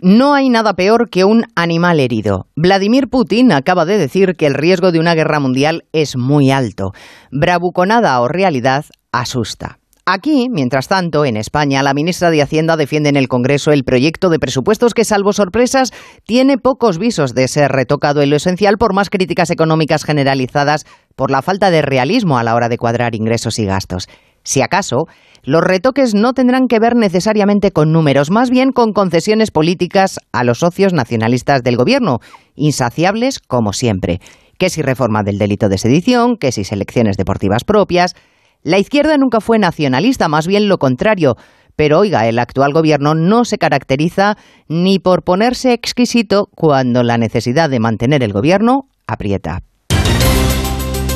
No hay nada peor que un animal herido. Vladimir Putin acaba de decir que el riesgo de una guerra mundial es muy alto. Bravuconada o realidad asusta. Aquí, mientras tanto, en España, la ministra de Hacienda defiende en el Congreso el proyecto de presupuestos que, salvo sorpresas, tiene pocos visos de ser retocado en lo esencial por más críticas económicas generalizadas por la falta de realismo a la hora de cuadrar ingresos y gastos. Si acaso, los retoques no tendrán que ver necesariamente con números, más bien con concesiones políticas a los socios nacionalistas del Gobierno, insaciables como siempre. Que si reforma del delito de sedición, que si selecciones deportivas propias, la izquierda nunca fue nacionalista, más bien lo contrario. Pero oiga, el actual gobierno no se caracteriza ni por ponerse exquisito cuando la necesidad de mantener el gobierno aprieta.